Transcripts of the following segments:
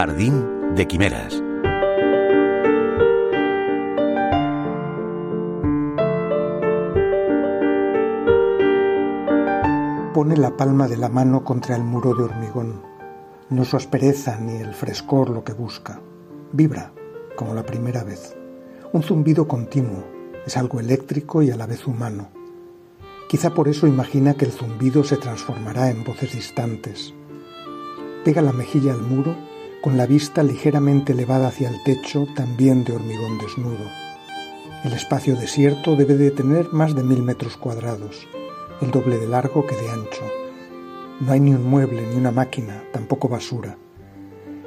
Jardín de Quimeras. Pone la palma de la mano contra el muro de hormigón. No su aspereza ni el frescor lo que busca. Vibra, como la primera vez. Un zumbido continuo. Es algo eléctrico y a la vez humano. Quizá por eso imagina que el zumbido se transformará en voces distantes. Pega la mejilla al muro con la vista ligeramente elevada hacia el techo, también de hormigón desnudo. El espacio desierto debe de tener más de mil metros cuadrados el doble de largo que de ancho. No hay ni un mueble, ni una máquina, tampoco basura.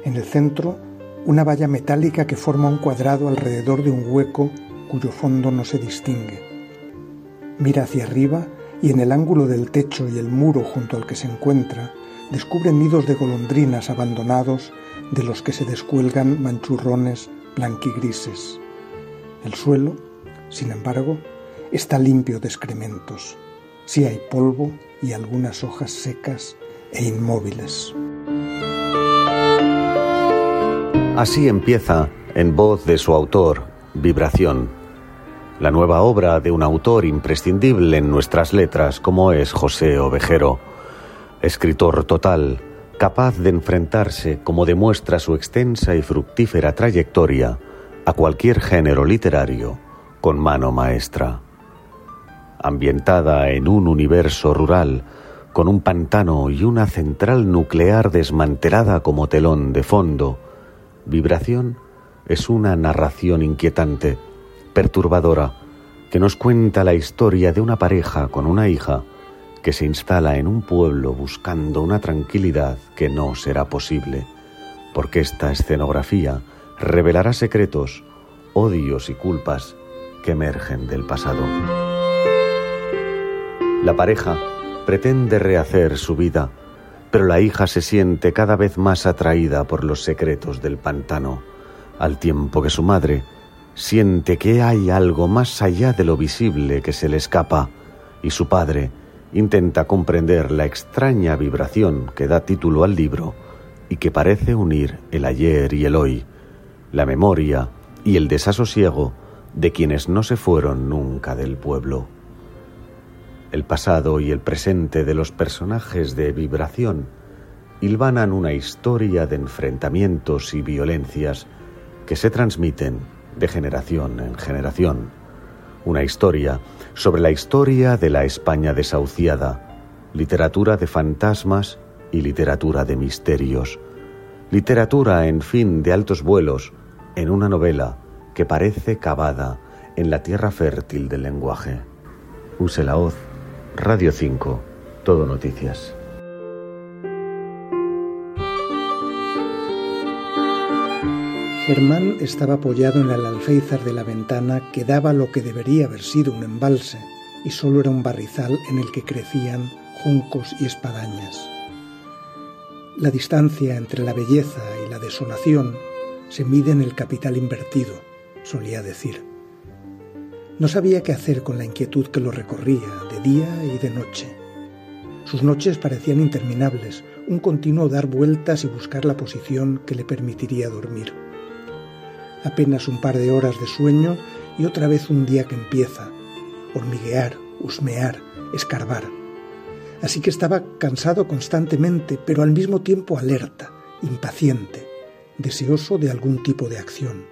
En el centro, una valla metálica que forma un cuadrado alrededor de un hueco cuyo fondo no se distingue. Mira hacia arriba y en el ángulo del techo y el muro junto al que se encuentra, descubre nidos de golondrinas abandonados de los que se descuelgan manchurrones blanquigrises. El suelo, sin embargo, está limpio de excrementos si hay polvo y algunas hojas secas e inmóviles. Así empieza, en voz de su autor, Vibración, la nueva obra de un autor imprescindible en nuestras letras como es José Ovejero, escritor total, capaz de enfrentarse, como demuestra su extensa y fructífera trayectoria, a cualquier género literario con mano maestra. Ambientada en un universo rural, con un pantano y una central nuclear desmantelada como telón de fondo, Vibración es una narración inquietante, perturbadora, que nos cuenta la historia de una pareja con una hija que se instala en un pueblo buscando una tranquilidad que no será posible, porque esta escenografía revelará secretos, odios y culpas que emergen del pasado. La pareja pretende rehacer su vida, pero la hija se siente cada vez más atraída por los secretos del pantano, al tiempo que su madre siente que hay algo más allá de lo visible que se le escapa, y su padre intenta comprender la extraña vibración que da título al libro y que parece unir el ayer y el hoy, la memoria y el desasosiego de quienes no se fueron nunca del pueblo el pasado y el presente de los personajes de vibración hilvanan una historia de enfrentamientos y violencias que se transmiten de generación en generación. Una historia sobre la historia de la España desahuciada, literatura de fantasmas y literatura de misterios, literatura, en fin, de altos vuelos, en una novela que parece cavada en la tierra fértil del lenguaje. Use la hoz Radio 5, Todo Noticias. Germán estaba apoyado en el alféizar de la ventana que daba lo que debería haber sido un embalse y solo era un barrizal en el que crecían juncos y espadañas. La distancia entre la belleza y la desolación se mide en el capital invertido, solía decir. No sabía qué hacer con la inquietud que lo recorría de día y de noche. Sus noches parecían interminables, un continuo dar vueltas y buscar la posición que le permitiría dormir. Apenas un par de horas de sueño y otra vez un día que empieza, hormiguear, husmear, escarbar. Así que estaba cansado constantemente, pero al mismo tiempo alerta, impaciente, deseoso de algún tipo de acción.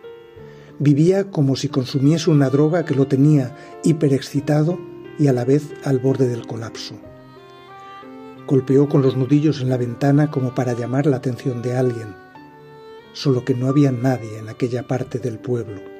Vivía como si consumiese una droga que lo tenía hiperexcitado y a la vez al borde del colapso. Golpeó con los nudillos en la ventana como para llamar la atención de alguien, solo que no había nadie en aquella parte del pueblo.